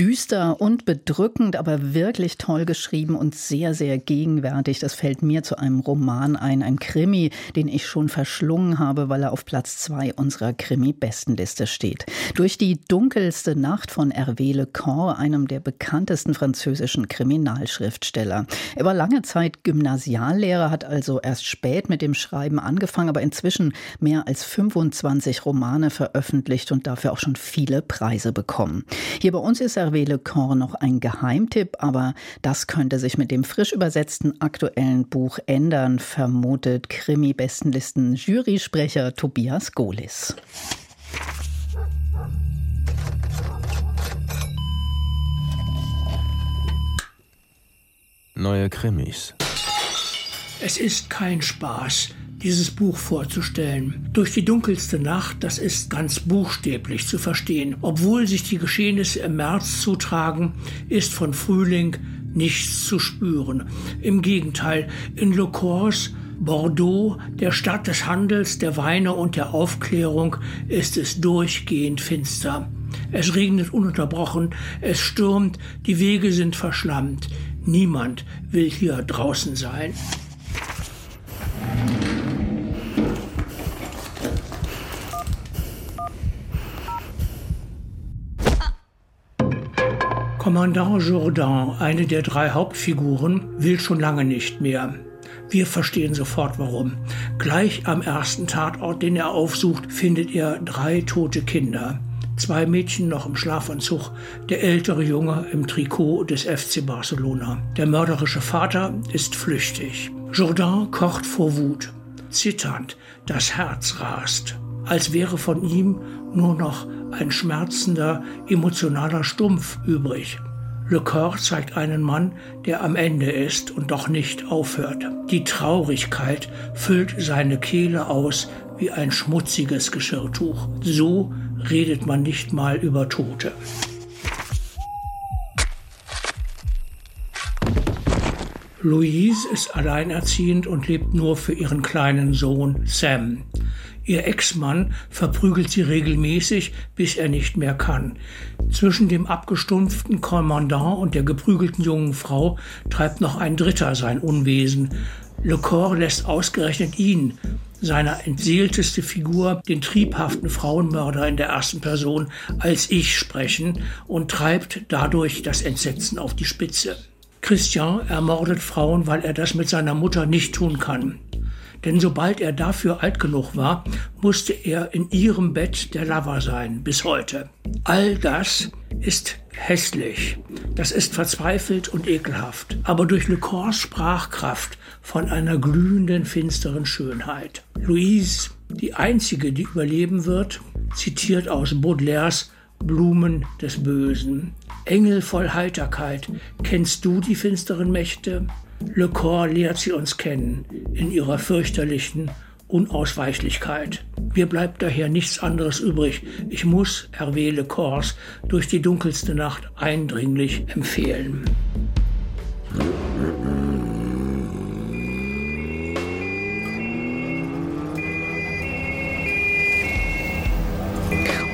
Düster und bedrückend, aber wirklich toll geschrieben und sehr, sehr gegenwärtig. Das fällt mir zu einem Roman ein, ein Krimi, den ich schon verschlungen habe, weil er auf Platz zwei unserer Krimi-Bestenliste steht. Durch die dunkelste Nacht von Hervé Le Corps, einem der bekanntesten französischen Kriminalschriftsteller. Er war lange Zeit Gymnasiallehrer, hat also erst spät mit dem Schreiben angefangen, aber inzwischen mehr als 25 Romane veröffentlicht und dafür auch schon viele Preise bekommen. Hier bei uns ist er Hervé Lecorps noch ein Geheimtipp, aber das könnte sich mit dem frisch übersetzten aktuellen Buch ändern, vermutet Krimi-Bestenlisten Jurysprecher Tobias Golis. Neue Krimis. Es ist kein Spaß, dieses Buch vorzustellen. Durch die dunkelste Nacht, das ist ganz buchstäblich zu verstehen. Obwohl sich die Geschehnisse im März zutragen, ist von Frühling nichts zu spüren. Im Gegenteil, in Le Corse Bordeaux, der Stadt des Handels, der Weine und der Aufklärung, ist es durchgehend finster. Es regnet ununterbrochen, es stürmt, die Wege sind verschlammt. Niemand will hier draußen sein. Kommandant Jourdan, eine der drei Hauptfiguren, will schon lange nicht mehr. Wir verstehen sofort warum. Gleich am ersten Tatort, den er aufsucht, findet er drei tote Kinder. Zwei Mädchen noch im Schlafanzug, der ältere Junge im Trikot des FC Barcelona. Der mörderische Vater ist flüchtig. Jourdan kocht vor Wut. Zitternd, das Herz rast, als wäre von ihm nur noch ein schmerzender, emotionaler Stumpf übrig. Le Corps zeigt einen Mann, der am Ende ist und doch nicht aufhört. Die Traurigkeit füllt seine Kehle aus wie ein schmutziges Geschirrtuch. So redet man nicht mal über Tote. Louise ist alleinerziehend und lebt nur für ihren kleinen Sohn Sam. Ihr Ex-Mann verprügelt sie regelmäßig, bis er nicht mehr kann. Zwischen dem abgestumpften Kommandant und der geprügelten jungen Frau treibt noch ein Dritter sein Unwesen. Le Corps lässt ausgerechnet ihn, seine entseelteste Figur, den triebhaften Frauenmörder in der ersten Person, als ich sprechen und treibt dadurch das Entsetzen auf die Spitze. Christian ermordet Frauen, weil er das mit seiner Mutter nicht tun kann denn sobald er dafür alt genug war, musste er in ihrem Bett der Lover sein, bis heute. All das ist hässlich, das ist verzweifelt und ekelhaft, aber durch Le Corps Sprachkraft von einer glühenden, finsteren Schönheit. Louise, die einzige, die überleben wird, zitiert aus Baudelaires Blumen des Bösen. Engel voll Heiterkeit, kennst du die finsteren Mächte? Le Corps lehrt sie uns kennen in ihrer fürchterlichen Unausweichlichkeit. Mir bleibt daher nichts anderes übrig. Ich muss Hervé Le Corps durch die dunkelste Nacht eindringlich empfehlen.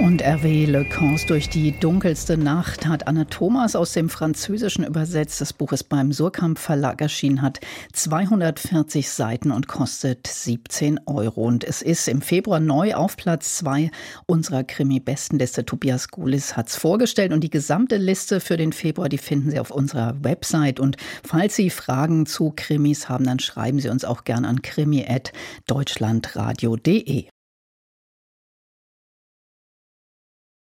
Und Hervé Le Cans durch die dunkelste Nacht hat Anne Thomas aus dem Französischen übersetzt. Das Buch ist beim Surkamp Verlag erschienen, hat 240 Seiten und kostet 17 Euro. Und es ist im Februar neu auf Platz zwei unserer Krimi-Bestenliste. Tobias Gulis hat es vorgestellt und die gesamte Liste für den Februar, die finden Sie auf unserer Website. Und falls Sie Fragen zu Krimis haben, dann schreiben Sie uns auch gern an krimi.deutschlandradio.de.